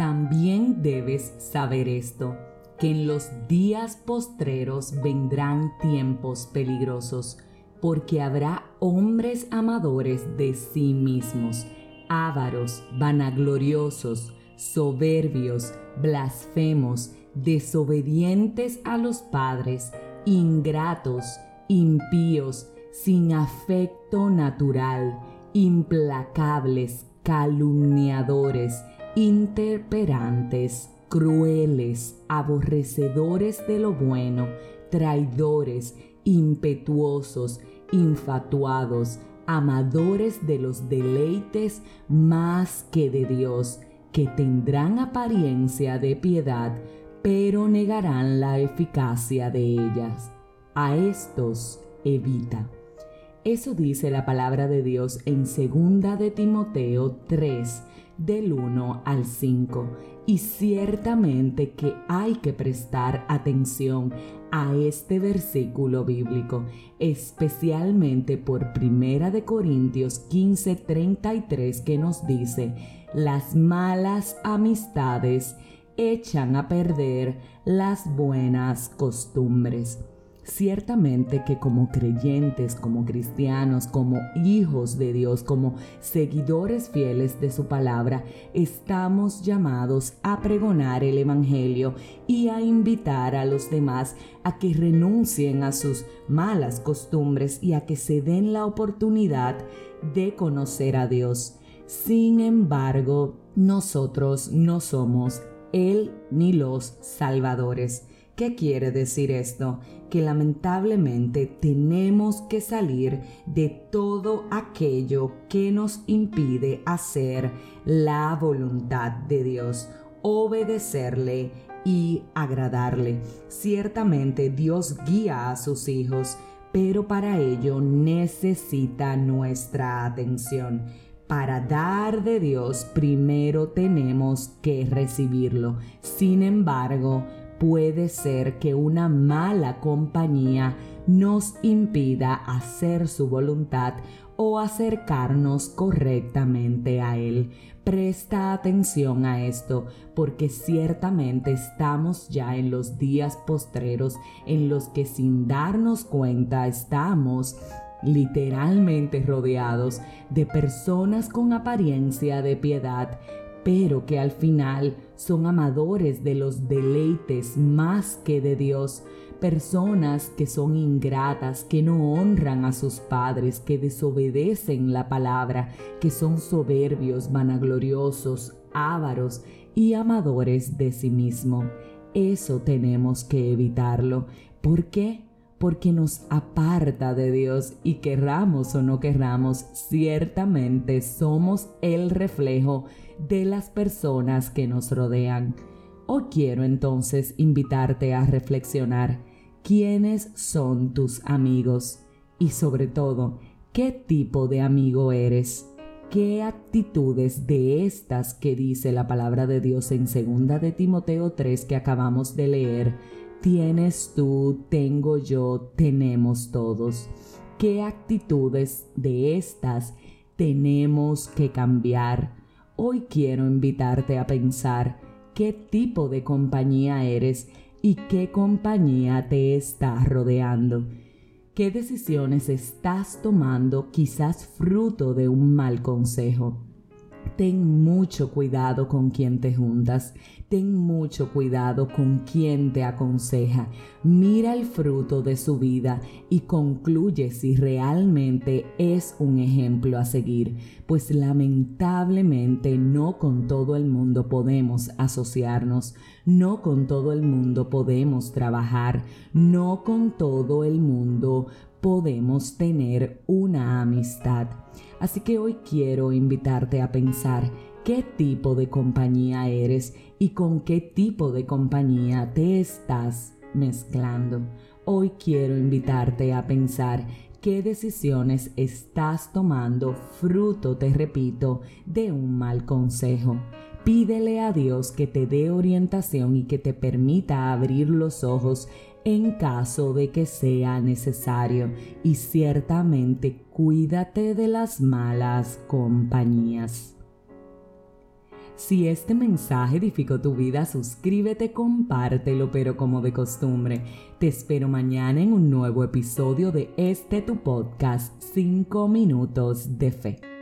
También debes saber esto, que en los días postreros vendrán tiempos peligrosos, porque habrá hombres amadores de sí mismos, ávaros, vanagloriosos, soberbios, blasfemos, desobedientes a los padres, ingratos, impíos, sin afecto natural, implacables, calumniadores, interperantes, crueles, aborrecedores de lo bueno, traidores, impetuosos, infatuados, amadores de los deleites más que de Dios, que tendrán apariencia de piedad, pero negarán la eficacia de ellas. A estos evita. Eso dice la palabra de Dios en 2 de Timoteo 3, del 1 al 5. Y ciertamente que hay que prestar atención a este versículo bíblico, especialmente por Primera de Corintios 15, 33 que nos dice, las malas amistades echan a perder las buenas costumbres. Ciertamente que como creyentes, como cristianos, como hijos de Dios, como seguidores fieles de su palabra, estamos llamados a pregonar el Evangelio y a invitar a los demás a que renuncien a sus malas costumbres y a que se den la oportunidad de conocer a Dios. Sin embargo, nosotros no somos Él ni los salvadores. ¿Qué quiere decir esto? Que lamentablemente tenemos que salir de todo aquello que nos impide hacer la voluntad de Dios, obedecerle y agradarle. Ciertamente Dios guía a sus hijos, pero para ello necesita nuestra atención. Para dar de Dios primero tenemos que recibirlo. Sin embargo, puede ser que una mala compañía nos impida hacer su voluntad o acercarnos correctamente a Él. Presta atención a esto porque ciertamente estamos ya en los días postreros en los que sin darnos cuenta estamos literalmente rodeados de personas con apariencia de piedad pero que al final son amadores de los deleites más que de Dios, personas que son ingratas, que no honran a sus padres, que desobedecen la palabra, que son soberbios, vanagloriosos, ávaros y amadores de sí mismo. Eso tenemos que evitarlo. ¿Por qué? Porque nos aparta de Dios y querramos o no querramos, ciertamente somos el reflejo de las personas que nos rodean. Hoy quiero entonces invitarte a reflexionar quiénes son tus amigos y sobre todo, qué tipo de amigo eres. ¿Qué actitudes de estas que dice la palabra de Dios en 2 de Timoteo 3 que acabamos de leer tienes tú, tengo yo, tenemos todos. ¿Qué actitudes de estas tenemos que cambiar? Hoy quiero invitarte a pensar qué tipo de compañía eres y qué compañía te está rodeando. ¿Qué decisiones estás tomando quizás fruto de un mal consejo? Ten mucho cuidado con quien te juntas, ten mucho cuidado con quien te aconseja. Mira el fruto de su vida y concluye si realmente es un ejemplo a seguir, pues lamentablemente no con todo el mundo podemos asociarnos, no con todo el mundo podemos trabajar, no con todo el mundo podemos tener una amistad. Así que hoy quiero invitarte a pensar qué tipo de compañía eres y con qué tipo de compañía te estás mezclando. Hoy quiero invitarte a pensar qué decisiones estás tomando fruto, te repito, de un mal consejo. Pídele a Dios que te dé orientación y que te permita abrir los ojos en caso de que sea necesario y ciertamente cuídate de las malas compañías. Si este mensaje edificó tu vida, suscríbete, compártelo, pero como de costumbre, te espero mañana en un nuevo episodio de este tu podcast, 5 minutos de fe.